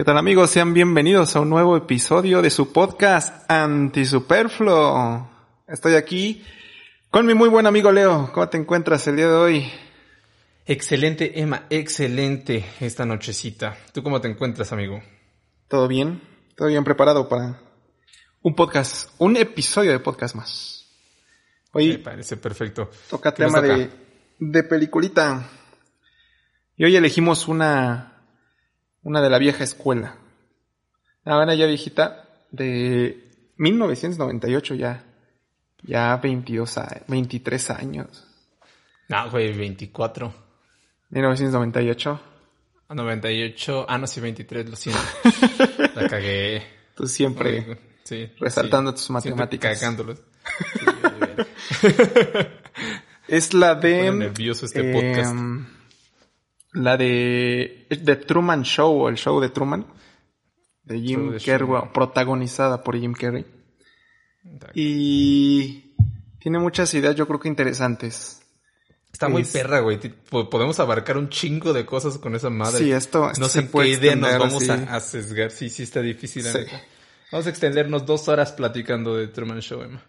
¿Qué tal amigos? Sean bienvenidos a un nuevo episodio de su podcast Antisuperfluo. Estoy aquí con mi muy buen amigo Leo. ¿Cómo te encuentras el día de hoy? Excelente, Emma, excelente esta nochecita. ¿Tú cómo te encuentras, amigo? ¿Todo bien? ¿Todo bien preparado para un podcast, un episodio de podcast más? Hoy Me parece perfecto. Toca tema de, de peliculita. Y hoy elegimos una, una de la vieja escuela. Buena ya viejita de 1998 ya. Ya 22, 23 años. No, güey, 24. 1998. 98. Ah, no, sí, 23, lo siento. la cagué. Tú siempre sí, resaltando tus matemáticas. Cagándolos. es la de. nervioso este podcast. La de The Truman Show o el show de Truman. De Jim Carrey, protagonizada por Jim Carrey. Y tiene muchas ideas, yo creo que interesantes. Está muy perra, güey. Podemos abarcar un chingo de cosas con esa madre. Sí, esto, no sé qué idea nos vamos a, sesgar. Sí, sí está difícil. Vamos a extendernos dos horas platicando de Truman Show, Emma.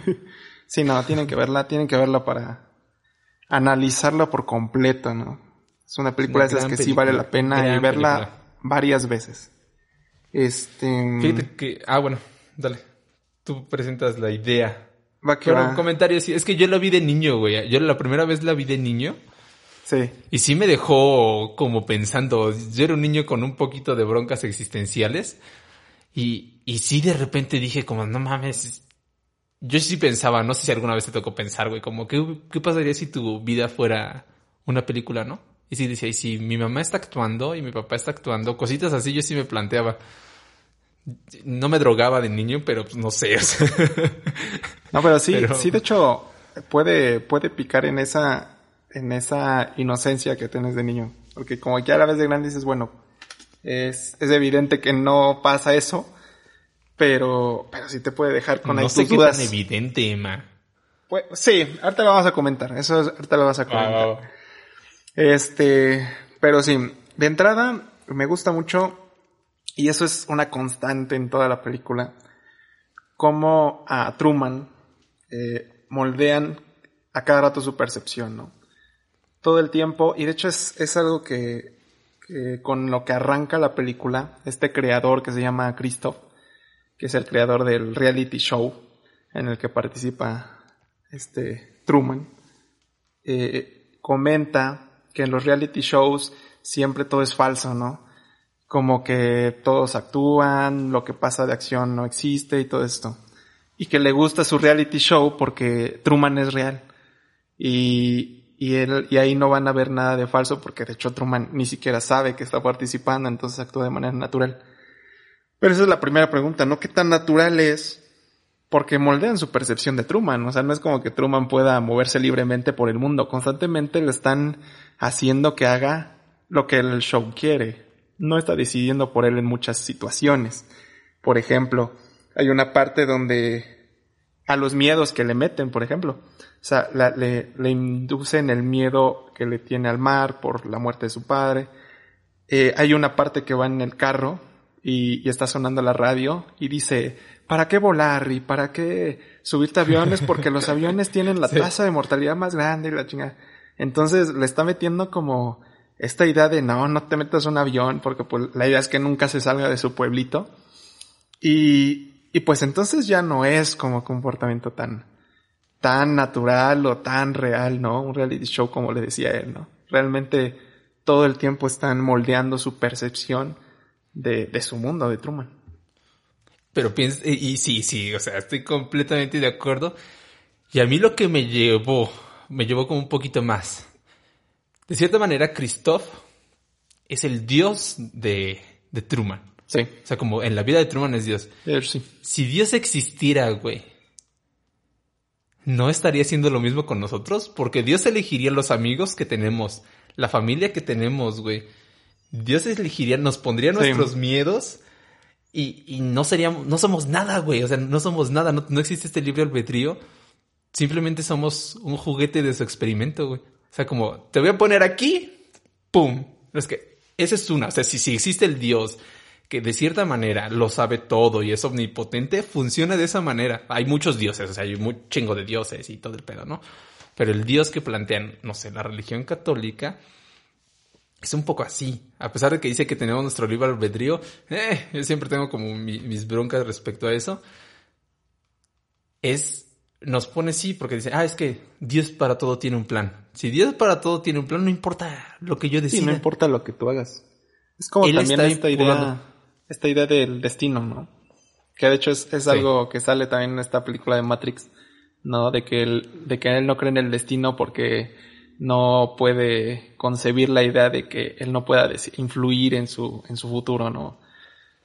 sí, no, tienen que verla, tienen que verla para analizarla por completo, ¿no? Es una película de esas que sí vale la pena y verla varias veces. Este. Fíjate que. Ah, bueno, dale. Tú presentas la idea. Va que un comentario así. Es que yo la vi de niño, güey. Yo la primera vez la vi de niño. Sí. Y sí me dejó como pensando. Yo era un niño con un poquito de broncas existenciales. Y, y sí de repente dije como, no mames. Yo sí pensaba, no sé si alguna vez te tocó pensar, güey, como, ¿qué, qué pasaría si tu vida fuera una película, no? Y sí decía, y si mi mamá está actuando y mi papá está actuando, cositas así yo sí me planteaba. No me drogaba de niño, pero pues no sé. no, pero sí, sí, de hecho, puede, puede picar en esa, en esa inocencia que tienes de niño. Porque como ya a la vez de grande dices, bueno, es, es evidente que no pasa eso, pero, pero sí te puede dejar con no sé qué tan evidente, Emma. Pues, sí, ahorita lo vamos a comentar. Eso es, ahorita lo vas a comentar. Este, pero sí, de entrada me gusta mucho, y eso es una constante en toda la película, cómo a Truman eh, moldean a cada rato su percepción, ¿no? Todo el tiempo, y de hecho es, es algo que, con lo que arranca la película, este creador que se llama Christoph, que es el creador del reality show en el que participa este Truman, eh, comenta que en los reality shows siempre todo es falso, ¿no? Como que todos actúan, lo que pasa de acción no existe y todo esto. Y que le gusta su reality show porque Truman es real. Y, y él, y ahí no van a ver nada de falso porque de hecho Truman ni siquiera sabe que está participando, entonces actúa de manera natural. Pero esa es la primera pregunta, ¿no? ¿Qué tan natural es porque moldean su percepción de Truman. O sea, no es como que Truman pueda moverse libremente por el mundo. Constantemente le están haciendo que haga lo que el show quiere. No está decidiendo por él en muchas situaciones. Por ejemplo, hay una parte donde a los miedos que le meten, por ejemplo. O sea, le, le, inducen el miedo que le tiene al mar por la muerte de su padre. Eh, hay una parte que va en el carro y, y está sonando la radio y dice, ¿para qué volar y para qué subirte a aviones? Porque los aviones tienen la tasa de mortalidad más grande y la chingada. Entonces le está metiendo como esta idea de no, no te metas un avión porque pues, la idea es que nunca se salga de su pueblito. Y, y pues entonces ya no es como comportamiento tan, tan natural o tan real, ¿no? Un reality show como le decía él, ¿no? Realmente todo el tiempo están moldeando su percepción de, su mundo, de Truman. Pero piensa, y, sí, sí, o sea, estoy completamente de acuerdo. Y a mí lo que me llevó, me llevó como un poquito más. De cierta manera, Christoph es el dios de, de Truman. Sí. O sea, como en la vida de Truman es Dios. Sí. Si Dios existiera, güey, ¿no estaría haciendo lo mismo con nosotros? Porque Dios elegiría los amigos que tenemos, la familia que tenemos, güey. Dios elegiría, nos pondría nuestros miedos y, y no seríamos, no somos nada, güey. O sea, no somos nada. No, no existe este libre albedrío. Simplemente somos un juguete de su experimento, güey. O sea, como, te voy a poner aquí, ¡pum! Es que, esa es una. O sea, si, si existe el Dios que de cierta manera lo sabe todo y es omnipotente, funciona de esa manera. Hay muchos dioses, o sea, hay un chingo de dioses y todo el pedo, ¿no? Pero el dios que plantean, no sé, la religión católica es un poco así. A pesar de que dice que tenemos nuestro libre albedrío, eh, yo siempre tengo como mis broncas respecto a eso. Es, nos pone sí porque dice, ah, es que Dios para todo tiene un plan. Si Dios para todo tiene un plan, no importa lo que yo decida. Sí, no importa lo que tú hagas. Es como también esta idea, esta idea del destino, ¿no? Que de hecho es, es algo que sale también en esta película de Matrix, ¿no? De que él, de que él no cree en el destino porque no puede concebir la idea de que él no pueda influir en su, en su futuro, ¿no?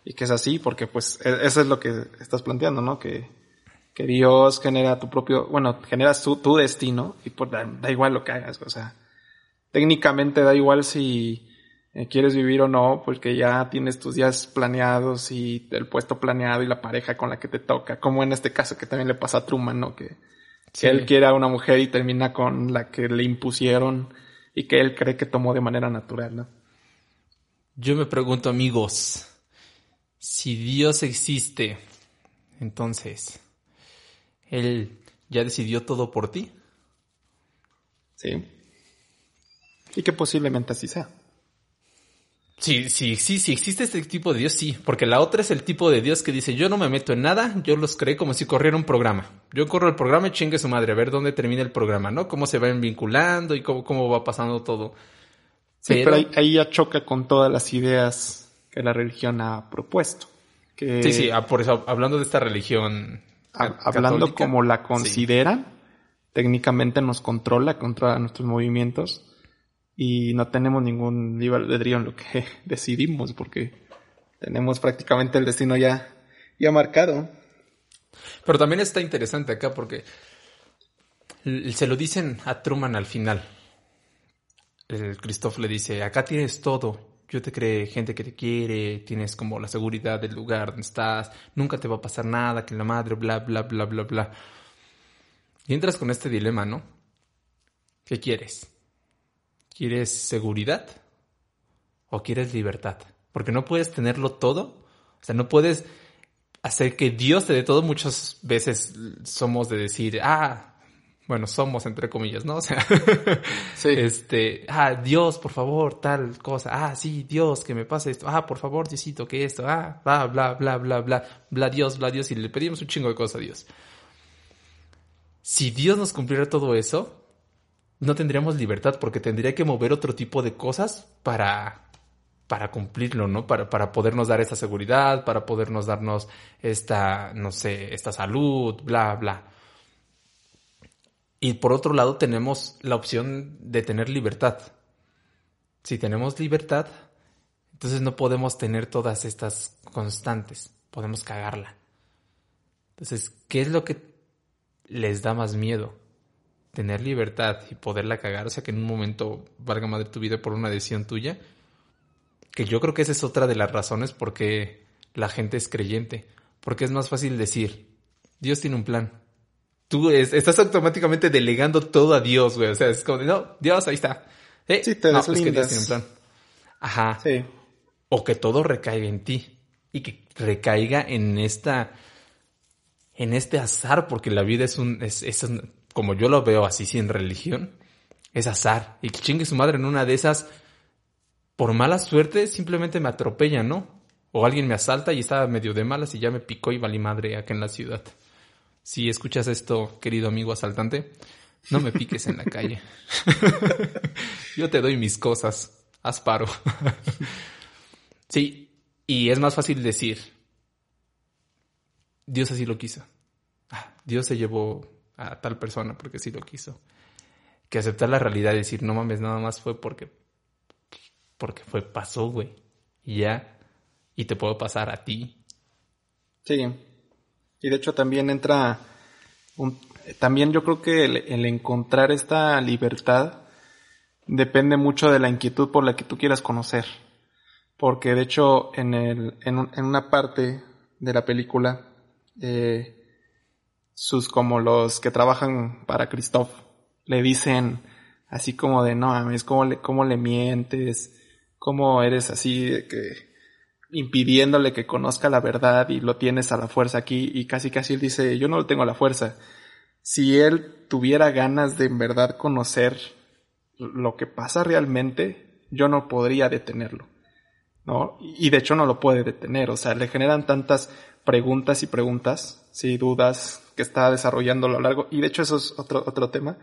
Y que es así, porque pues e, eso es lo que estás planteando, ¿no? Que, que Dios genera tu propio, bueno, genera su, tu destino y pues da, igual lo que hagas, o sea, técnicamente da igual si eh, quieres vivir o no, porque ya tienes tus días planeados y el puesto planeado y la pareja con la que te toca, como en este caso que también le pasa a Truman, ¿no? Que que él quiere a una mujer y termina con la que le impusieron y que él cree que tomó de manera natural, ¿no? Yo me pregunto, amigos, si Dios existe, entonces, ¿Él ya decidió todo por ti? Sí. Y que posiblemente así sea. Sí, sí, sí, sí existe este tipo de Dios, sí, porque la otra es el tipo de Dios que dice, yo no me meto en nada, yo los creo como si corriera un programa. Yo corro el programa y chingue su madre, a ver dónde termina el programa, ¿no? Cómo se va vinculando y cómo, cómo va pasando todo. Sí, pero, ahí, ya choca con todas las ideas que la religión ha propuesto. Sí, sí, ah, por eso, hablando de esta religión. Hablando como la consideran, técnicamente nos controla, controla nuestros movimientos y no tenemos ningún libre albedrío en lo que decidimos porque tenemos prácticamente el destino ya, ya marcado. Pero también está interesante acá porque se lo dicen a Truman al final. El Christoph le dice, acá tienes todo. Yo te creé gente que te quiere, tienes como la seguridad del lugar donde estás, nunca te va a pasar nada, que la madre, bla, bla, bla, bla, bla. Y entras con este dilema, ¿no? ¿Qué quieres? ¿Quieres seguridad o quieres libertad? Porque no puedes tenerlo todo. O sea, no puedes hacer que Dios te dé todo. Muchas veces somos de decir, ah, bueno, somos entre comillas, ¿no? O sea, este, ah, Dios, por favor, tal cosa. Ah, sí, Dios, que me pase esto. Ah, por favor, Diosito, que esto. Ah, bla, bla, bla, bla, bla, bla, Dios, bla, Dios. Y le pedimos un chingo de cosas a Dios. Si Dios nos cumpliera todo eso, no tendríamos libertad porque tendría que mover otro tipo de cosas para, para cumplirlo, ¿no? Para, para podernos dar esta seguridad, para podernos darnos esta, no sé, esta salud, bla, bla. Y por otro lado tenemos la opción de tener libertad. Si tenemos libertad, entonces no podemos tener todas estas constantes, podemos cagarla. Entonces, ¿qué es lo que les da más miedo? tener libertad y poderla cagar, o sea, que en un momento valga madre tu vida por una decisión tuya, que yo creo que esa es otra de las razones por qué la gente es creyente, porque es más fácil decir, Dios tiene un plan. Tú estás automáticamente delegando todo a Dios, güey, o sea, es como, no, Dios, ahí está. Eh, sí, te no, pues que Dios tiene un plan. Ajá. Sí. O que todo recaiga en ti y que recaiga en esta en este azar, porque la vida es un, es, es un, como yo lo veo así sin religión, es azar. Y que chingue su madre en una de esas, por mala suerte, simplemente me atropella, ¿no? O alguien me asalta y estaba medio de malas y ya me picó y valí madre acá en la ciudad. Si escuchas esto, querido amigo asaltante, no me piques en la calle. yo te doy mis cosas. Haz paro. sí, y es más fácil decir, Dios así lo quiso. Ah, Dios se llevó a tal persona porque sí lo quiso. Que aceptar la realidad y decir, no mames, nada más fue porque, porque fue, pasó, güey. Y ya, y te puedo pasar a ti. Sí. Y de hecho también entra un, también yo creo que el, encontrar esta libertad depende mucho de la inquietud por la que tú quieras conocer. Porque de hecho en, el, en, en una parte de la película eh, sus como los que trabajan para Christoph le dicen así como de no mames, ¿cómo le, cómo le mientes? ¿Cómo eres así de que impidiéndole que conozca la verdad y lo tienes a la fuerza aquí y casi casi él dice, yo no lo tengo a la fuerza. Si él tuviera ganas de en verdad conocer lo que pasa realmente, yo no podría detenerlo. ¿No? Y de hecho no lo puede detener, o sea, le generan tantas preguntas y preguntas, sí, dudas que está desarrollando a lo largo, y de hecho eso es otro, otro tema,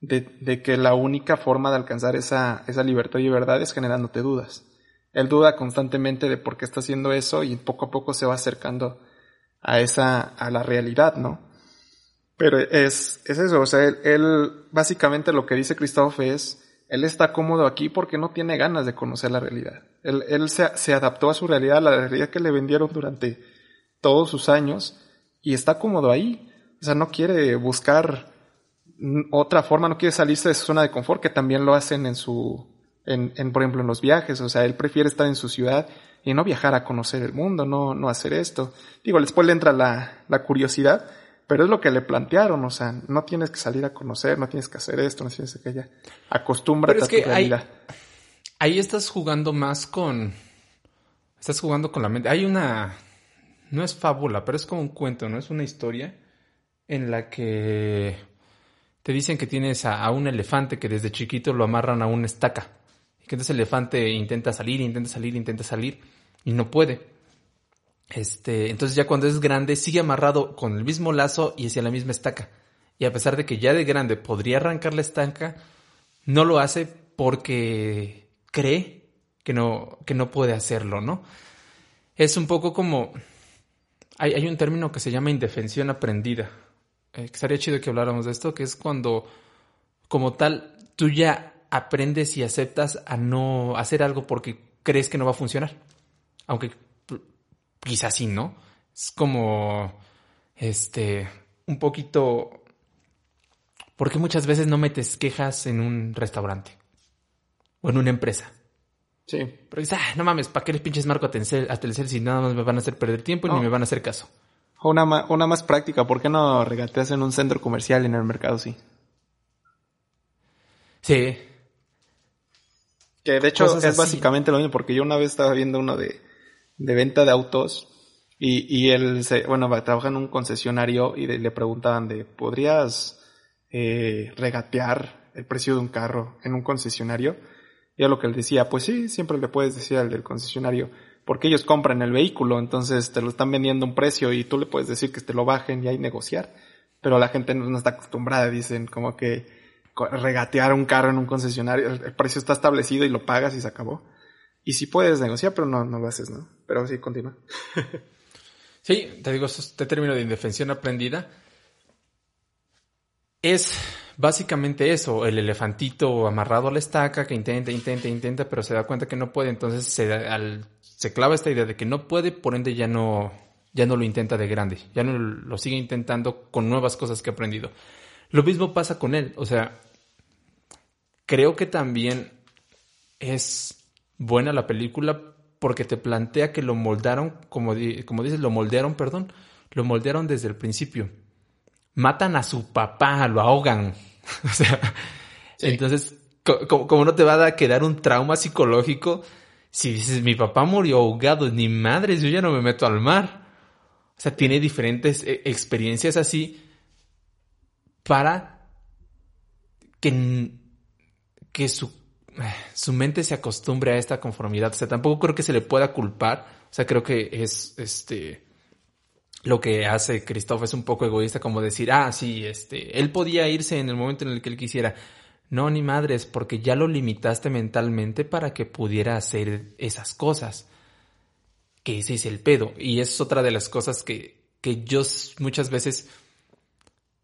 de, de que la única forma de alcanzar esa, esa libertad y verdad es generándote dudas. Él duda constantemente de por qué está haciendo eso y poco a poco se va acercando a esa, a la realidad, ¿no? Pero es, es eso, o sea, él, básicamente lo que dice Christophe es, él está cómodo aquí porque no tiene ganas de conocer la realidad. Él, él se, se, adaptó a su realidad, a la realidad que le vendieron durante todos sus años y está cómodo ahí. O sea, no quiere buscar otra forma, no quiere salirse de su zona de confort, que también lo hacen en su, en, en, por ejemplo, en los viajes. O sea, él prefiere estar en su ciudad y no viajar a conocer el mundo, no, no hacer esto. Digo, después le entra la, la curiosidad, pero es lo que le plantearon, o sea, no tienes que salir a conocer, no tienes que hacer esto, no tienes que ya. Acostúmbrate a tu realidad. Ahí, ahí estás jugando más con, estás jugando con la mente. Hay una, no es fábula, pero es como un cuento, ¿no? Es una historia en la que te dicen que tienes a, a un elefante que desde chiquito lo amarran a una estaca que entonces el elefante intenta salir, intenta salir, intenta salir y no puede. Este, entonces ya cuando es grande sigue amarrado con el mismo lazo y hacia la misma estaca. Y a pesar de que ya de grande podría arrancar la estaca, no lo hace porque cree que no, que no puede hacerlo, ¿no? Es un poco como... Hay, hay un término que se llama indefensión aprendida. Eh, estaría chido que habláramos de esto, que es cuando, como tal, tú ya aprendes y aceptas a no hacer algo porque crees que no va a funcionar. Aunque quizás sí, ¿no? Es como, este, un poquito... Porque muchas veces no metes quejas en un restaurante o en una empresa. Sí. Pero dices, ah, no mames, ¿para qué les pinches marco a Telcel, si nada más me van a hacer perder tiempo y ni me van a hacer caso? Una, una más práctica, ¿por qué no regateas en un centro comercial en el mercado, sí? Sí, que de hecho es básicamente lo mismo, porque yo una vez estaba viendo uno de, de venta de autos y, y él, se, bueno, trabaja en un concesionario y le preguntaban de, ¿podrías eh, regatear el precio de un carro en un concesionario? Y a lo que él decía, pues sí, siempre le puedes decir al del concesionario, porque ellos compran el vehículo, entonces te lo están vendiendo un precio y tú le puedes decir que te lo bajen y ahí negociar. Pero la gente no está acostumbrada, dicen como que regatear un carro en un concesionario, el precio está establecido y lo pagas y se acabó. Y sí puedes negociar, pero no, no lo haces, ¿no? Pero sí, continúa. sí, te digo, este término de indefensión aprendida es básicamente eso, el elefantito amarrado a la estaca que intenta, intenta, intenta, pero se da cuenta que no puede, entonces se, se clava esta idea de que no puede, por ende ya no, ya no lo intenta de grande, ya no lo sigue intentando con nuevas cosas que ha aprendido. Lo mismo pasa con él, o sea, Creo que también es buena la película porque te plantea que lo moldaron, como, como dices, lo moldearon, perdón, lo moldearon desde el principio. Matan a su papá, lo ahogan. o sea, entonces, como, no te va a quedar un trauma psicológico si dices, mi papá murió ahogado, ni madres, yo ya no me meto al mar. O sea, tiene diferentes eh, experiencias así para que que su, su mente se acostumbre a esta conformidad. O sea, tampoco creo que se le pueda culpar. O sea, creo que es este lo que hace Christoph es un poco egoísta como decir, ah, sí, este, él podía irse en el momento en el que él quisiera. No, ni madres, porque ya lo limitaste mentalmente para que pudiera hacer esas cosas. Que ese es el pedo. Y es otra de las cosas que, que yo muchas veces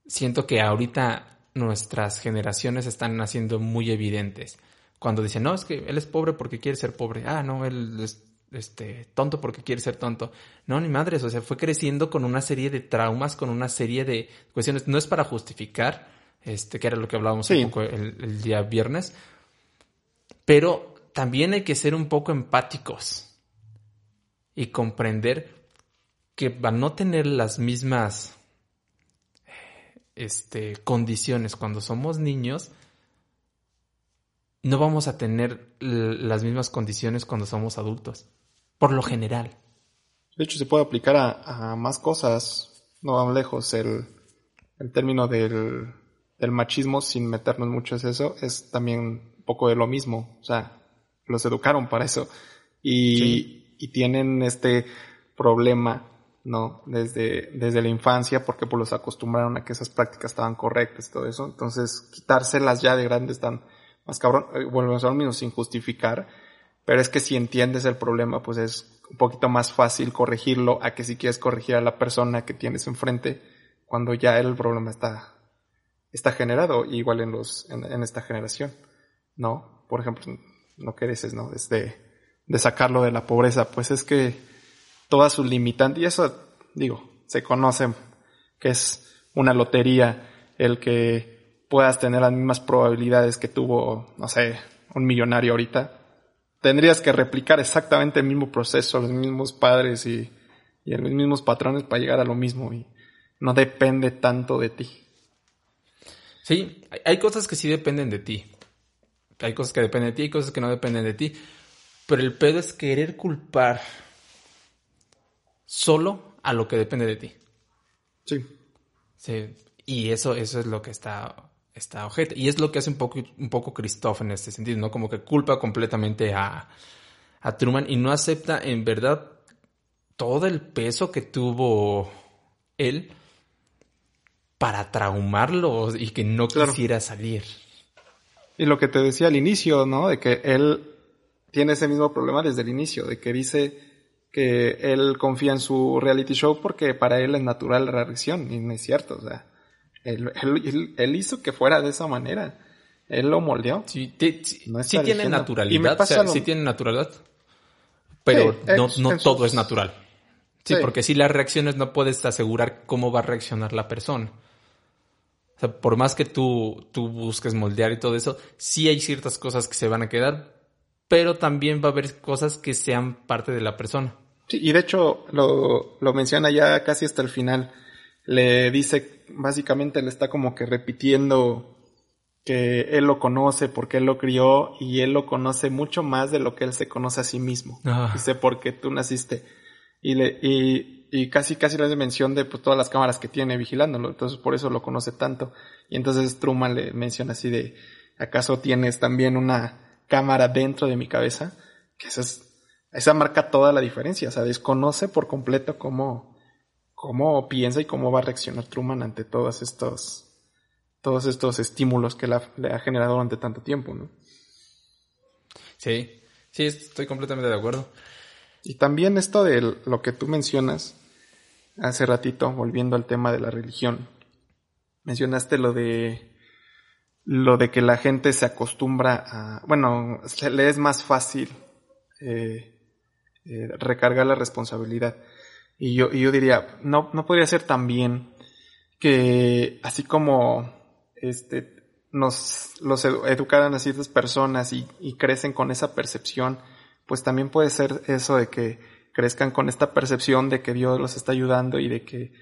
siento que ahorita nuestras generaciones están haciendo muy evidentes. Cuando dicen, no, es que él es pobre porque quiere ser pobre. Ah, no, él es este, tonto porque quiere ser tonto. No, ni madres, o sea, fue creciendo con una serie de traumas, con una serie de cuestiones. No es para justificar, este, que era lo que hablábamos un poco el, el día viernes, pero también hay que ser un poco empáticos y comprender que van a no tener las mismas este, condiciones cuando somos niños, no vamos a tener las mismas condiciones cuando somos adultos. Por lo general. De hecho, se puede aplicar a, más cosas. No vamos lejos. El, el término del, del machismo, sin meternos mucho en eso, es también un poco de lo mismo. O sea, los educaron para eso. Y, y tienen este problema, ¿no? Desde, desde la infancia, porque pues los acostumbraron a que esas prácticas estaban correctas y todo eso. Entonces, quitárselas ya de grandes están más cabrón, eh, volvemos a lo mismo sin justificar, pero es que si entiendes el problema, pues es un poquito más fácil corregirlo a que si quieres corregir a la persona que tienes enfrente cuando ya el problema está, está generado, igual en los, en, esta generación, ¿no? Por ejemplo, lo que dices, ¿no? Desde, de sacarlo de la pobreza, pues es que todas sus limitantes, y eso, digo, se conoce que es una lotería el que puedas tener las mismas probabilidades que tuvo, no sé, un millonario ahorita, tendrías que replicar exactamente el mismo proceso, los mismos padres y, y los mismos patrones para llegar a lo mismo y no depende tanto de ti. Sí, hay cosas que sí dependen de ti. Hay cosas que dependen de ti, hay cosas que no dependen de ti. Pero el pedo es querer culpar solo a lo que depende de ti. Sí. Sí. Y eso, eso es lo que está esta ojete. Y es lo que hace un poco, un poco Christoph en este sentido, ¿no? Como que culpa completamente a, a Truman y no acepta en verdad todo el peso que tuvo él para traumarlo y que no quisiera salir. Y lo que te decía al inicio, ¿no? De que él tiene ese mismo problema desde el inicio, de que dice que él confía en su reality show porque para él es natural la reacción, y no es cierto, o sea, él, hizo que fuera de esa manera. Él lo moldeó. Sí, sí tiene naturalidad. O sí tiene naturalidad. Pero no, no todo es natural. Sí, porque si las reacciones no puedes asegurar cómo va a reaccionar la persona. O sea, por más que tú, tú busques moldear y todo eso, sí hay ciertas cosas que se van a quedar, pero también va a haber cosas que sean parte de la persona. Sí, y de hecho lo, lo menciona ya casi hasta el final le dice, básicamente le está como que repitiendo que él lo conoce porque él lo crió y él lo conoce mucho más de lo que él se conoce a sí mismo. Ah. Dice, porque tú naciste. Y, le, y, y casi, casi le hace mención de pues, todas las cámaras que tiene vigilándolo. Entonces, por eso lo conoce tanto. Y entonces Truman le menciona así de, ¿acaso tienes también una cámara dentro de mi cabeza? Que esa es, esa marca toda la diferencia. O sea, desconoce por completo cómo, cómo piensa y cómo va a reaccionar Truman ante todos estos, todos estos estímulos que le ha generado durante tanto tiempo, ¿no? Sí, sí, estoy completamente de acuerdo. Y también esto de lo que tú mencionas hace ratito, volviendo al tema de la religión, mencionaste lo de lo de que la gente se acostumbra a, bueno, le es más fácil eh, eh, recargar la responsabilidad. Y yo, y yo diría, no, no podría ser tan bien que así como este, nos los educaran a ciertas personas y, y crecen con esa percepción, pues también puede ser eso de que crezcan con esta percepción de que Dios los está ayudando y de que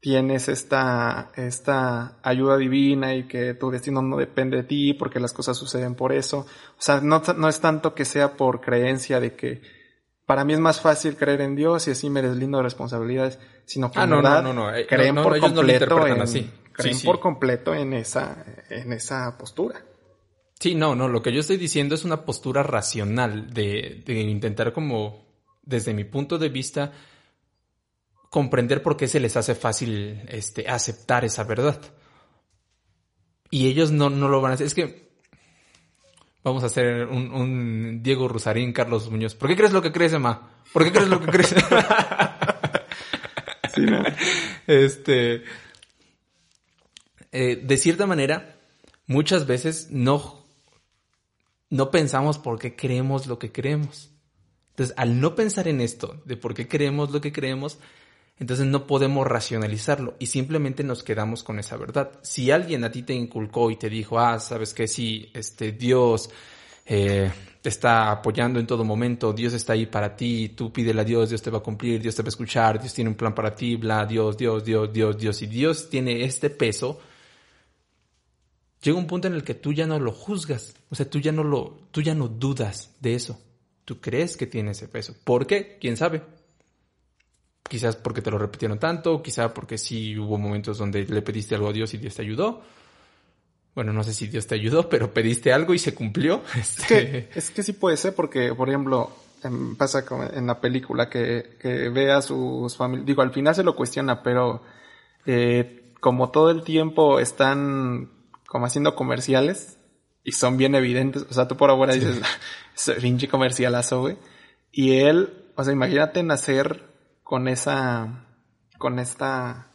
tienes esta, esta ayuda divina y que tu destino no depende de ti porque las cosas suceden por eso. O sea, no, no es tanto que sea por creencia de que para mí es más fácil creer en Dios y así me deslindo de responsabilidades, sino que ah, en no, verdad no, no, eh, creen por completo en, así. creen por completo en esa, en esa postura. Sí, no, no, lo que yo estoy diciendo es una postura racional de, de intentar como, desde mi punto de vista, comprender por qué se les hace fácil este, aceptar esa verdad. Y ellos no, no lo van a hacer. Es que Vamos a hacer un, Diego Rusarín, Carlos Muñoz. ¿Por qué crees lo que crees, Emma? ¿Por qué crees lo que crees? sí, no. Este. Eh, de cierta manera, muchas veces no, no pensamos por qué creemos lo que creemos. Entonces, al no pensar en esto, de por qué creemos lo que creemos, entonces no podemos racionalizarlo y simplemente nos quedamos con esa verdad. Si alguien a ti te inculcó y te dijo, ah, sabes que sí, este Dios eh, te está apoyando en todo momento, Dios está ahí para ti, tú pídele a Dios, Dios te va a cumplir, Dios te va a escuchar, Dios tiene un plan para ti, bla, Dios, Dios, Dios, Dios, Dios, y Dios tiene este peso, llega un punto en el que tú ya no lo juzgas, o sea, tú ya no lo, tú ya no dudas de eso. tú crees que tiene ese peso. ¿Por qué? ¿Quién sabe? Quizás porque te lo repitieron tanto, quizás porque sí hubo momentos donde le pediste algo a Dios y Dios te ayudó. Bueno, no sé si Dios te ayudó, pero pediste algo y se cumplió. Es, que, es que sí puede ser porque, por ejemplo, pasa en la película que, que ve a sus familias, digo, al final se lo cuestiona, pero eh, como todo el tiempo están como haciendo comerciales y son bien evidentes, o sea, tú por ahora dices, pinche comercialazo, güey. Y él, o sea, imagínate nacer con esa, con esta,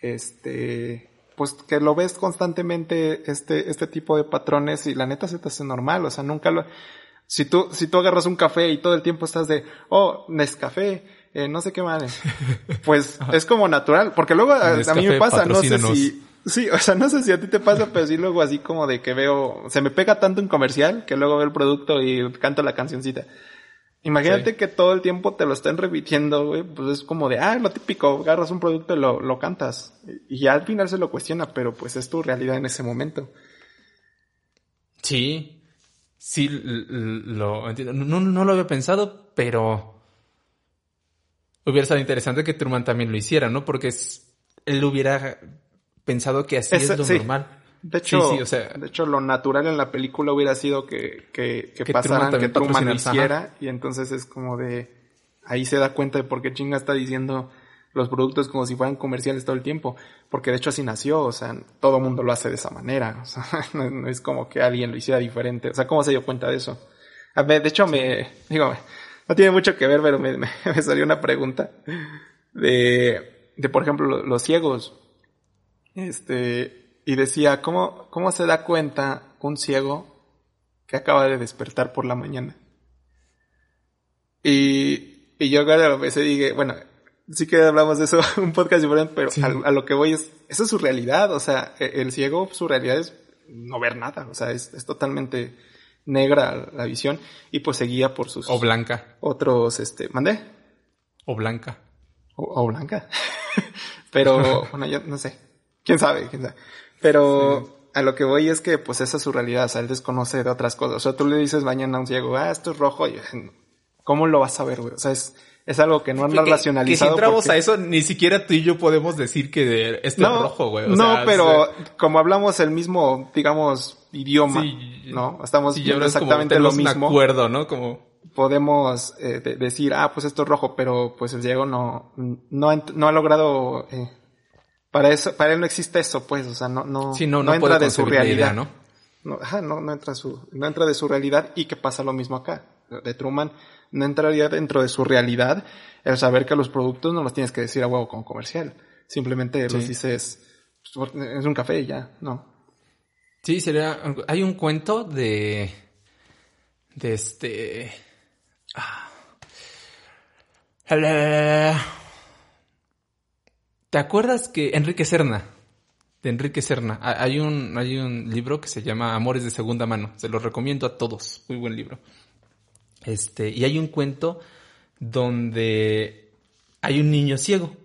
este, pues que lo ves constantemente este, este tipo de patrones y la neta se te hace normal, o sea, nunca lo, si tú, si tú agarras un café y todo el tiempo estás de, oh, Nescafé, eh, no sé qué madre, pues es como natural, porque luego a, mí me pasa, no sé si, sí, o sea, no sé si a ti te pasa, pero sí luego así como de que veo, se me pega tanto un comercial que luego veo el producto y canto la cancioncita. Imagínate que todo el tiempo te lo estén repitiendo, güey, pues es como de, ah, lo típico, agarras un producto y lo, lo cantas. Y ya al final se lo cuestiona, pero pues es tu realidad en ese momento. Sí, sí lo entiendo. No, no lo había pensado, pero hubiera estado interesante que Truman también lo hiciera, ¿no? Porque es, él hubiera pensado que así es, lo normal. De hecho, o sea, de hecho, lo natural en la película hubiera sido que, que, que, pasaran, Truman que Truman hiciera, y entonces es como de, ahí se da cuenta de por qué chinga está diciendo los productos como si fueran comerciales todo el tiempo, porque de hecho así nació, o sea, todo el mundo lo hace de esa manera, o sea, no, es como que alguien lo hiciera diferente, o sea, ¿cómo se dio cuenta de eso? A ver, de hecho me, digo, no tiene mucho que ver, pero me, me, salió una pregunta de, de por ejemplo, los ciegos, este, y decía, ¿cómo, cómo se da cuenta un ciego que acaba de despertar por la mañana? Y, y yo a veces dije, bueno, sí que hablamos de eso, un podcast diferente, pero a, lo que voy es, eso es su realidad, o sea, e, el ciego, su realidad es no ver nada, o sea, es, es totalmente negra la visión y pues seguía por sus... O blanca. Otros, este, ¿mandé? O blanca. O, blanca. pero, bueno, yo no sé. ¿Quién sabe? ¿Quién sabe? Pero... A lo que voy es que, pues, esa es su realidad, o sea, él desconoce de otras cosas. O sea, tú le dices mañana a un ciego, ah, esto es rojo, y ¿cómo lo vas a ver, güey? O sea, es, es algo que no han racionalizado. Que si entramos a eso, ni siquiera tú y yo podemos decir que esto es rojo, güey. no, pero como hablamos el mismo, digamos, idioma, ¿no? Estamos viendo exactamente lo mismo. Un acuerdo, ¿no? Como podemos eh, decir, ah, pues esto es rojo, pero pues el Diego no, no, ha, no ha logrado, eh, para eso, para él no existe eso, pues, o sea, no, no, no, no, entra de su realidad, ¿no? No, ajá, no, no entra su, no entra de su realidad y que pasa lo mismo acá. De Truman no entraría dentro de su realidad el saber que los productos no los tienes que decir a huevo como comercial. Simplemente los dices, pues, es un café y ya, no. Sí, sería, hay un cuento de, de este, ah, ¿te acuerdas que Enrique Serna? De Enrique Serna. Hay un, hay un libro que se llama Amores de Segunda Mano. Se lo recomiendo a todos. Muy buen libro. Este, y hay un cuento donde hay un niño ciego.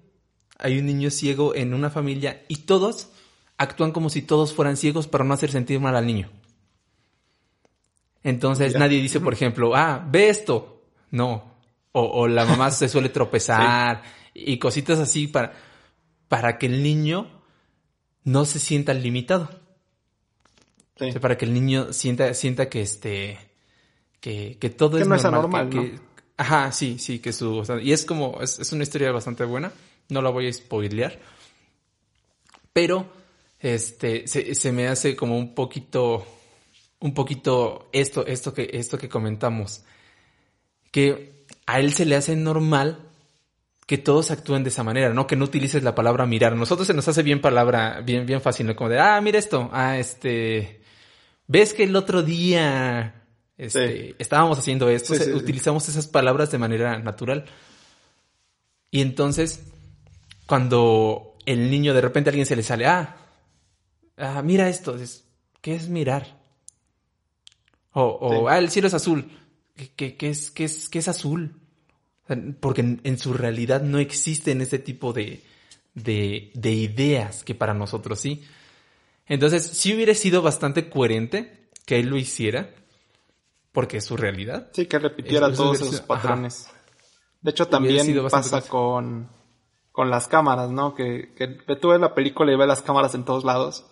Hay un niño ciego en una familia y todos actúan como si todos fueran ciegos para no hacer sentir mal al niño. Entonces nadie dice, por ejemplo, ah, ve esto. No. O, la mamá se suele tropezar y cositas así para, para que el niño no se sienta limitado. para que el niño sienta, sienta que este, que, que todo es normal. que, Ajá, sí, sí, que su... y es como, es, es, una historia bastante buena, no la voy a spoilear, pero este, se, se me hace como un poquito, un poquito esto, esto que, esto que comentamos, que a él se le hace normal que todos actúen de esa manera, ¿no? Que no utilices la palabra mirar. Nosotros se nos hace bien palabra, bien, bien fácil, ¿no? Como de, ah, mira esto, ah, este, ves que el otro día este, Estábamos haciendo esto, utilizamos esas palabras de manera natural. Y entonces, cuando el niño de repente a alguien se le sale, ah, ah mira esto, ¿qué es mirar? O, ah, el cielo es azul, ¿qué, es, qué, es, qué es azul? Porque en, su realidad no existen ese tipo de, de, de ideas que para nosotros sí. Entonces, si hubiera sido bastante coherente que él lo hiciera, porque es su realidad. Sí, que repitiera todos esos patrones. De hecho, también pasa con, con las cámaras, ¿no? Que, que tú ves la película y ves las cámaras en todos lados.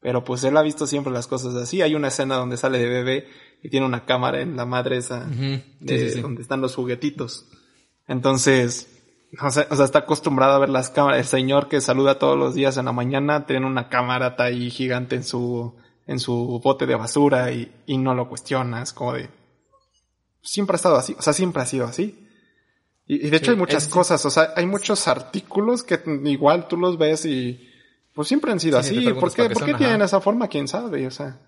Pero pues él ha visto siempre las cosas así. Hay una escena donde sale de bebé y tiene una cámara en la madre esa de donde están los juguetitos. Entonces, o sea, o sea, está acostumbrado a ver las cámaras. El señor que saluda todos los días en la mañana tiene una cámara ahí gigante en su, en su bote de basura y, y no lo cuestionas, como de, siempre ha estado así, o sea, siempre ha sido así. Y, de hecho hay muchas cosas, o sea, hay muchos artículos que igual tú los ves y, pues siempre han sido así. ¿Por qué, ¿por qué tienen esa forma? ¿Quién sabe? O sea,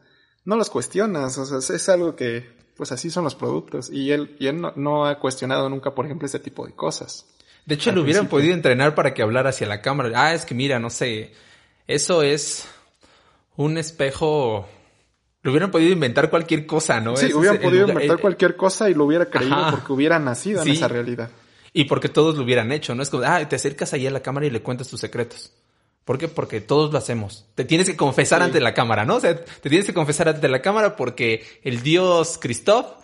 no los cuestionas, o sea, es algo que, pues así son los productos. Y él, y él no, no ha cuestionado nunca, por ejemplo, ese tipo de cosas. De hecho, lo hubieran podido entrenar para que hablara hacia la cámara. Ah, es que mira, no sé, eso es un espejo. Lo hubieran podido inventar cualquier cosa, ¿no? Sí, hubieran podido inventar cualquier cosa y lo hubiera creído porque hubiera nacido en esa realidad. Y porque todos lo hubieran hecho, ¿no? Es como, ah, te acercas ahí a la cámara y le cuentas tus secretos. ¿Por qué? Porque todos lo hacemos. Te tienes que confesar ante la cámara, ¿no? O sea, te tienes que confesar ante la cámara porque el dios Christoph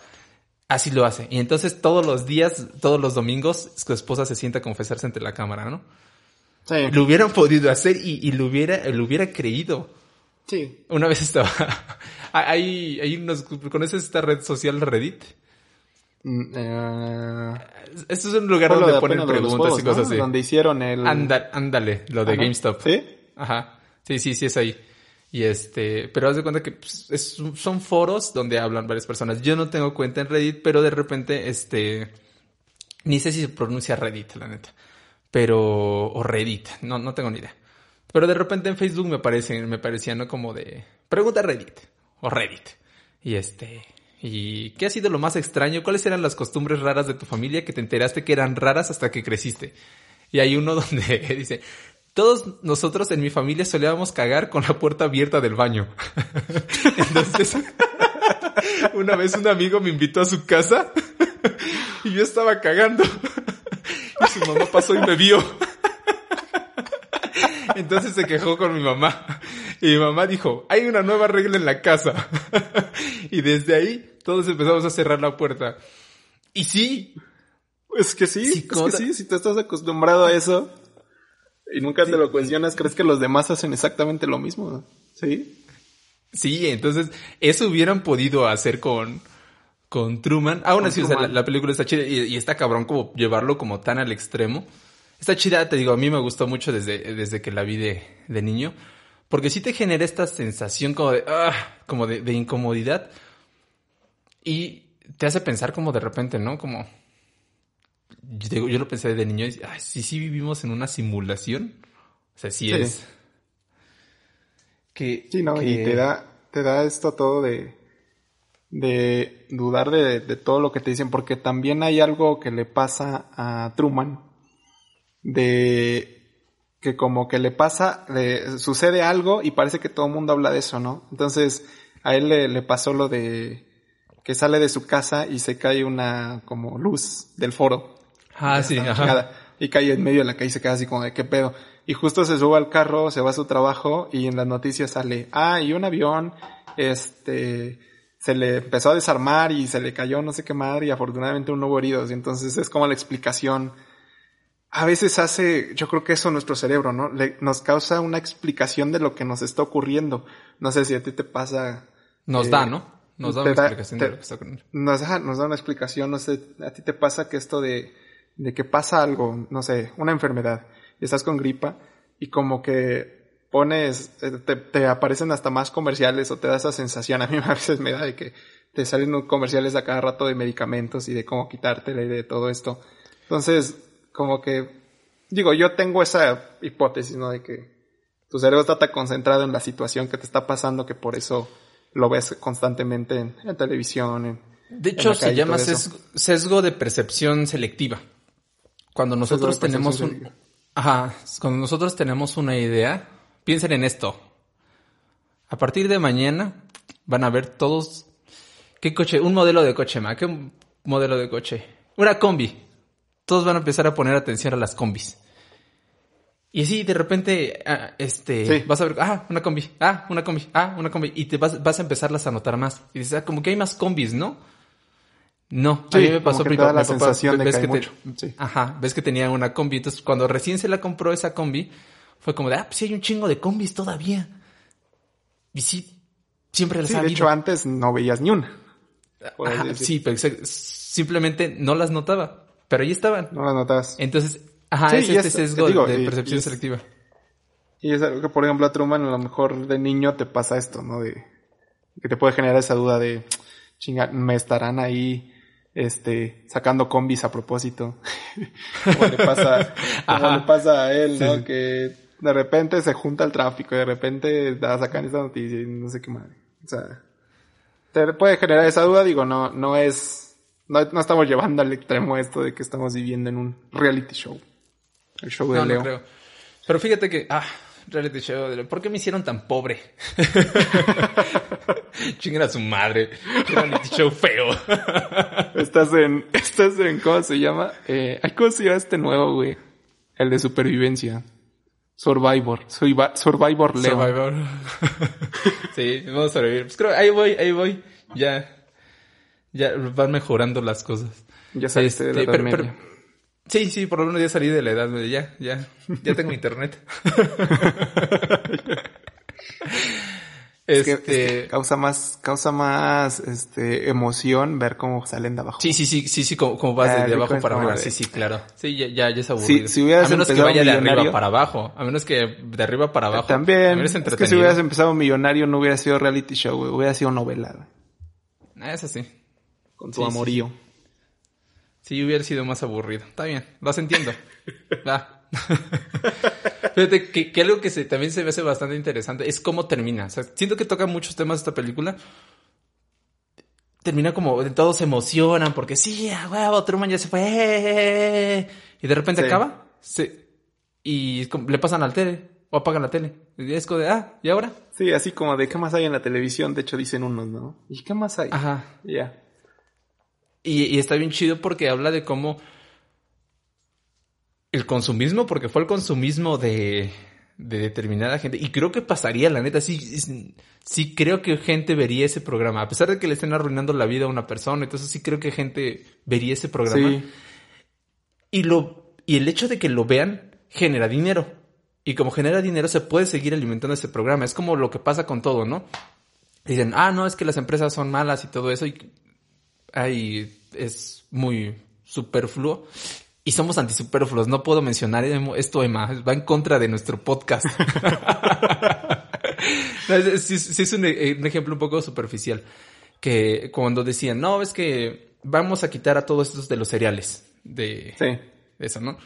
Así lo hace. Y entonces todos los días, todos los domingos, su esposa se sienta a confesarse ante la cámara, ¿no? Sí. Lo hubieran podido hacer y, lo hubiera, lo hubiera creído. Sí. Una vez estaba, hay, hay unos, ¿conoces esta red social Reddit? Mm, eh... Esto es un lugar donde ponen preguntas y cosas así. Donde hicieron el... ándale, lo de GameStop. ¿Sí? Ajá. Sí, sí, sí es ahí. Y este, pero haz de cuenta que pues, son foros donde hablan varias personas. Yo no tengo cuenta en Reddit, pero de repente, este, ni sé si se pronuncia Reddit, la neta. Pero, o Reddit, no, no tengo ni idea. Pero de repente en Facebook me parecen, me parecía, ¿no? Como de, pregunta Reddit, o Reddit. Y este, ¿y qué ha sido lo más extraño? ¿Cuáles eran las costumbres raras de tu familia que te enteraste que eran raras hasta que creciste? Y hay uno donde dice, todos nosotros en mi familia solíamos cagar con la puerta abierta del baño. Entonces, una vez un amigo me invitó a su casa y yo estaba cagando. Y su mamá pasó y me vio. Entonces se quejó con mi mamá. Y mi mamá dijo, hay una nueva regla en la casa. Y desde ahí todos empezamos a cerrar la puerta. Y sí. Es que sí, es que sí, si tú estás acostumbrado a eso y nunca te lo cuestionas, crees que los demás hacen exactamente lo mismo, ¿sí? Sí, entonces eso hubieran podido hacer con, con Truman. Aún así, o sea, la, película está chida y, está cabrón como llevarlo como tan al extremo. Está chida, te digo, a mí me gustó mucho desde, desde que la vi de, de niño. Porque sí te genera esta sensación como de, ah, como de, de incomodidad. Y te hace pensar como de repente, ¿no? Como, yo, yo lo pensé de niño y sí, sí vivimos en una simulación. O sea, sí, es. Que, sí, no, y te da, te da esto todo de, de dudar de, de, todo lo que te dicen, porque también hay algo que le pasa a Truman, de que como que le pasa, le, sucede algo y parece que todo el mundo habla de eso, ¿no? Entonces, a él le, le pasó lo de que sale de su casa y se cae una como luz del foro. Ah, sí, ajá. Y cae en medio de la calle y se queda así como de qué pedo. Y justo se sube al carro, se va a su trabajo y en las noticias sale, ah, y un avión, este, se le empezó a desarmar y se le cayó no sé qué madre y afortunadamente no hubo heridos. Y entonces es como la explicación. A veces hace, yo creo que eso nuestro cerebro, ¿no? Le, nos causa una explicación de lo que nos está ocurriendo. No sé si a ti te pasa. Nos da, ¿no? Nos da una explicación de lo que está ocurriendo. Nos da, nos da una explicación, no sé, a ti te pasa que esto de, de que pasa algo, no sé, una enfermedad, y estás con gripa, y como que pones, eh, te, aparecen hasta más comerciales o te da esa sensación, a mí a veces me da de que te salen comerciales a cada rato de medicamentos y de cómo quitártela y de todo esto. Entonces, como que, digo, yo tengo esa hipótesis, ¿no? De que tu cerebro está tan concentrado en la situación que te está pasando que por eso lo ves constantemente en, televisión. En, de hecho, se llama sesgo de percepción selectiva. Cuando nosotros tenemos un... Ajá, cuando nosotros tenemos una idea, piensen en esto. A partir de mañana van a ver todos... ¿Qué coche? Un modelo de coche, ma. ¿Qué modelo de coche? Una combi. Todos van a empezar a poner atención a las combis. Y así de repente, ah, este, vas a ver, ah, una combi, ah, una combi, ah, una combi, y te vas, vas a empezarlas a notar más. Y dices, ah, como que hay más combis, ¿no? No, a mí me pasó primero. la sensación de que, mucho. Ajá, ves que tenía una combi. Entonces, cuando recién se la compró esa combi, fue como de, ah, pues sí hay un chingo de combis todavía. Y sí, siempre las sí, ha de hecho, antes no veías ni una. sí, pero simplemente no las notaba. Pero ahí estaban. No las notabas. Entonces, ajá, es este sesgo de percepción selectiva. Y es algo que, por ejemplo, a Truman a lo mejor de niño te pasa esto, ¿no? De que te puede generar esa duda de, chinga, me estarán ahí, este, sacando combis a propósito. como le pasa, como le pasa a él, ¿no? Que de repente se junta el tráfico y de repente da, sacan esta noticia y no sé qué madre. O sea, te puede generar esa duda, digo, no, no es, no, no estamos llevando al extremo esto de que estamos viviendo en un reality show. El show de Leo. creo. Pero fíjate que, ah, reality show. ¿Por qué me hicieron tan pobre? Chingan a su madre. Reality show feo. estás en, estás en, ¿cómo se llama? Eh, ¿Cómo se llama este nuevo, güey? El de supervivencia. Survivor. Survivor Leo. Survivor. sí, vamos a sobrevivir. Pues creo, ahí voy, ahí voy. Ya. Ya van mejorando las cosas. Ya saliste de la este, Sí, sí, por lo menos ya salí de la edad, ya, ya, ya tengo internet. este... causa más, causa más, este, emoción ver cómo salen de abajo. Sí, sí, sí, sí, sí, como, vas de, abajo para arriba. Sí, sí, claro. Sí, ya, ya, ya es aburrido. Si, a menos que vaya de arriba para abajo. A menos que de arriba para abajo. También. Es, que si hubieras empezado millonario no hubiera sido reality show, güey. Hubiera sido novela, Ah, eso sí. Con tu amorío. Sí, hubiera sido más aburrido. Está bien, los entiendo. Va. Fíjate que, algo que se, también se me hace bastante interesante es cómo termina. O sea, siento que toca muchos temas esta película. Termina como todos se emocionan porque sí, a huevo, Truman ya se fue. Y de repente acaba. y le pasan al tele o apagan la tele. Y es como de, ah, ¿y ahora? Sí, así como de, ¿qué más hay en la televisión? De hecho, dicen unos, ¿no? ¿Y qué más hay? Ajá. Ya. Y, está bien chido porque habla de cómo el consumismo, porque fue el consumismo de, de determinada gente. Y creo que pasaría, la neta, sí, sí creo que gente vería ese programa. A pesar de que le estén arruinando la vida a una persona, entonces sí creo que gente vería ese programa. Y, lo, y el hecho de que lo vean genera dinero. Y como genera dinero, se puede seguir alimentando ese programa. Es como lo que pasa con todo, ¿no? Dicen, ah, no, es que las empresas son malas y todo eso. Y ahí es muy superfluo. Y somos antisuperfluos. No puedo mencionar esto, Emma. Va en contra de nuestro podcast. sí, es un, ejemplo un poco superficial. Que cuando decían, no, es que vamos a quitar a todos estos de los cereales. De, eso, ¿no?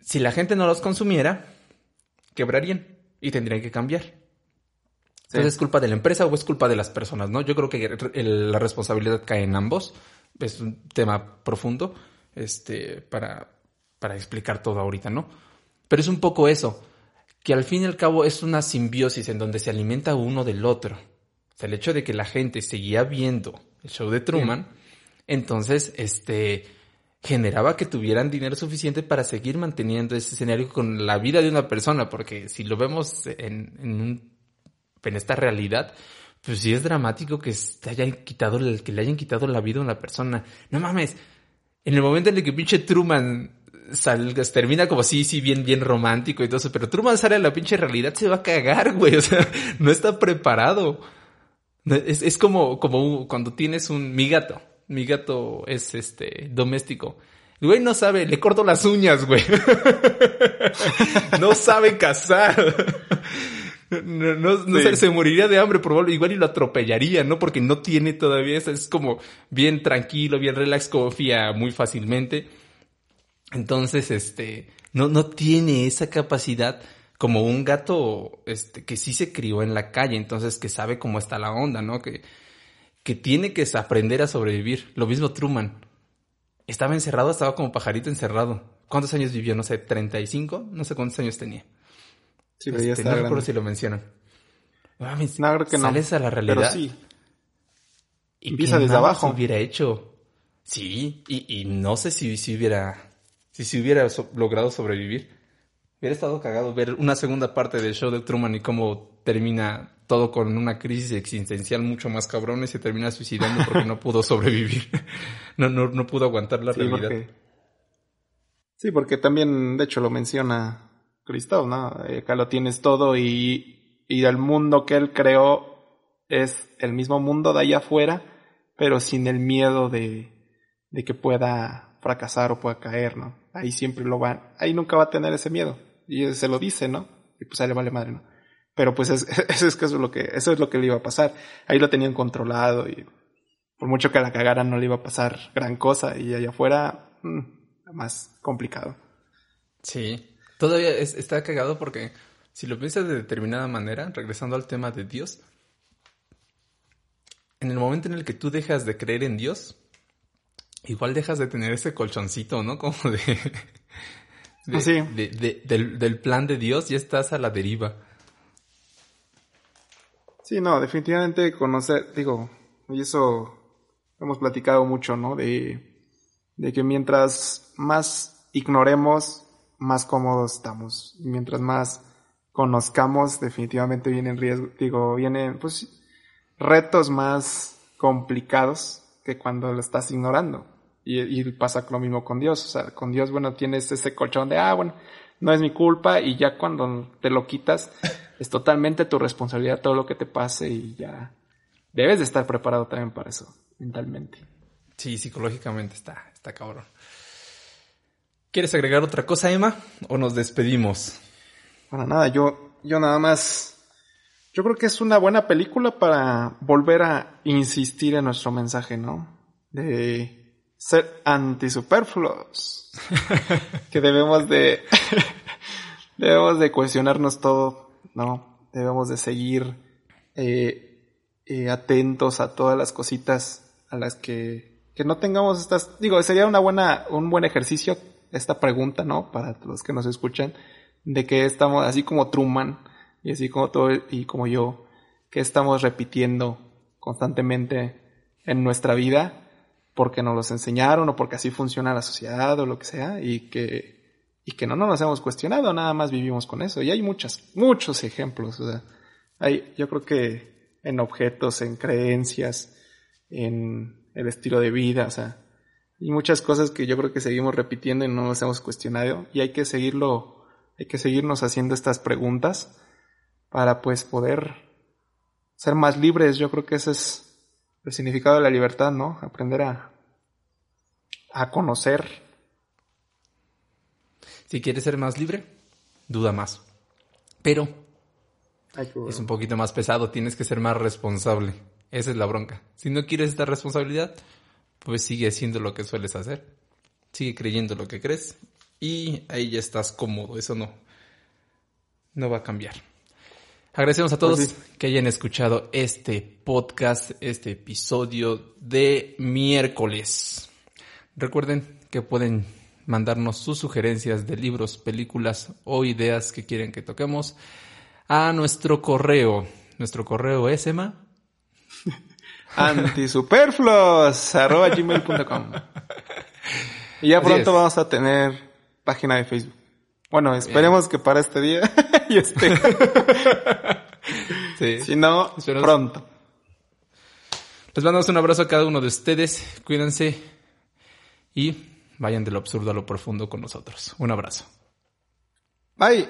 Si la gente no los consumiera, quebrarían y tendrían que cambiar. Entonces, ¿es culpa de la empresa o es culpa de las personas, no? Yo creo que la responsabilidad cae en ambos. Es un tema profundo, este, para, para explicar todo ahorita, ¿no? Pero es un poco eso, que al fin y al cabo es una simbiosis en donde se alimenta uno del otro. O sea, el hecho de que la gente seguía viendo el show de Truman, entonces, este, generaba que tuvieran dinero suficiente para seguir manteniendo ese escenario con la vida de una persona, porque si lo vemos en, en un en esta realidad, pues sí es dramático que te hayan quitado, que le hayan quitado la vida a una persona. No mames. En el momento en el que pinche Truman salga, termina como así, sí, bien, bien romántico y todo eso, pero Truman sale a la pinche realidad, se va a cagar, güey. O sea, no está preparado. Es, es como, como cuando tienes un, mi gato. Mi gato es este, doméstico. El güey no sabe, le corto las uñas, güey. no sabe cazar. No, no, se, moriría de hambre, probablemente igual y lo atropellaría, ¿no? Porque no tiene todavía, es como bien tranquilo, bien relax, confía muy fácilmente. Entonces, este, no, no tiene esa capacidad como un gato, este, que sí se crió en la calle, entonces que sabe cómo está la onda, ¿no? Que, que tiene que aprender a sobrevivir. Lo mismo Truman. Estaba encerrado, estaba como pajarito encerrado. ¿Cuántos años vivió? No sé, 35, no sé cuántos años tenía. Sí, este, no recuerdo si lo mencionan. no, creo que sales a la realidad. Pero sí. Y empieza desde abajo. hubiera hecho. Sí, y, y no sé si, si hubiera. Si, si hubiera logrado sobrevivir. Hubiera estado cagado ver una segunda parte del show de Truman y cómo termina todo con una crisis existencial mucho más cabrón y se termina suicidando porque no pudo sobrevivir. no, no, no pudo aguantar la realidad. Sí, porque también, de hecho, lo menciona Cristo, ¿no? Eh, acá lo tienes todo y, y el mundo que él creó es el mismo mundo de allá afuera, pero sin el miedo de, de que pueda fracasar o pueda caer, ¿no? Ahí siempre lo va, ahí nunca va a tener ese miedo. Y se lo dice, ¿no? Y pues ahí le vale madre, ¿no? Pero pues es, eso es, eso es lo que, eso es lo que le iba a pasar. Ahí lo tenían controlado y por mucho que la cagaran no le iba a pasar gran cosa y allá afuera, mm, más complicado. Sí, todavía está cagado porque si lo piensas de determinada manera, regresando al tema de Dios, en el momento en el que tú dejas de creer en Dios, igual dejas de tener ese colchoncito, ¿no? Como de... del, del, plan de Dios y estás a la deriva. Sí, no, definitivamente conocer, digo, y eso hemos platicado mucho, ¿no? De de que mientras más ignoremos, más cómodos estamos. Mientras más conozcamos, definitivamente vienen riesgos, digo, vienen pues retos más complicados que cuando lo estás ignorando. Y, y, pasa lo mismo con Dios. O sea, con Dios, bueno, tienes ese colchón de, ah, bueno, no es mi culpa y ya cuando te lo quitas, es totalmente tu responsabilidad todo lo que te pase y ya debes de estar preparado también para eso, mentalmente. Sí, psicológicamente está, está cabrón. ¿Quieres agregar otra cosa, Emma? ¿O nos despedimos? Para nada, yo, yo nada más. Yo creo que es una buena película para volver a insistir en nuestro mensaje, ¿no? De ser antisuperfluos. que debemos de. debemos de cuestionarnos todo, ¿no? Debemos de seguir eh, eh, atentos a todas las cositas a las que que no tengamos estas, digo, sería una buena, un buen ejercicio esta pregunta, ¿no? Para los que nos escuchan, de que estamos, así como Truman, y así como todo, y como yo, que estamos repitiendo constantemente en nuestra vida, porque nos los enseñaron, o porque así funciona la sociedad, o lo que sea, y que, y que no, no nos hemos cuestionado, nada más vivimos con eso. Y hay muchas, muchos ejemplos, o sea, hay, yo creo que en objetos, en creencias, en el estilo de vida, o sea, y muchas cosas que yo creo que seguimos repitiendo y no nos hemos cuestionado y hay que seguirlo, hay que seguirnos haciendo estas preguntas para pues poder ser más libres. Yo creo que ese es el significado de la libertad, ¿no? Aprender a, a conocer. Si quieres ser más libre, duda más. Pero es un poquito más pesado, tienes que ser más responsable. Esa es la bronca. Si no quieres esta responsabilidad, pues sigue haciendo lo que sueles hacer. Sigue creyendo lo que crees. Y ahí ya estás cómodo. Eso no, no va a cambiar. Agradecemos a todos pues que hayan escuchado este podcast, este episodio de miércoles. Recuerden que pueden mandarnos sus sugerencias de libros, películas o ideas que quieren que toquemos a nuestro correo. Nuestro correo es Emma. Antisuperfluos, arroba gmail.com. Y ya pronto vamos a tener página de Facebook. Bueno, esperemos que para este día y esté. Si no, pronto. Les mandamos un abrazo a cada uno de ustedes. Cuídense y vayan de lo absurdo a lo profundo con nosotros. Un abrazo. Bye.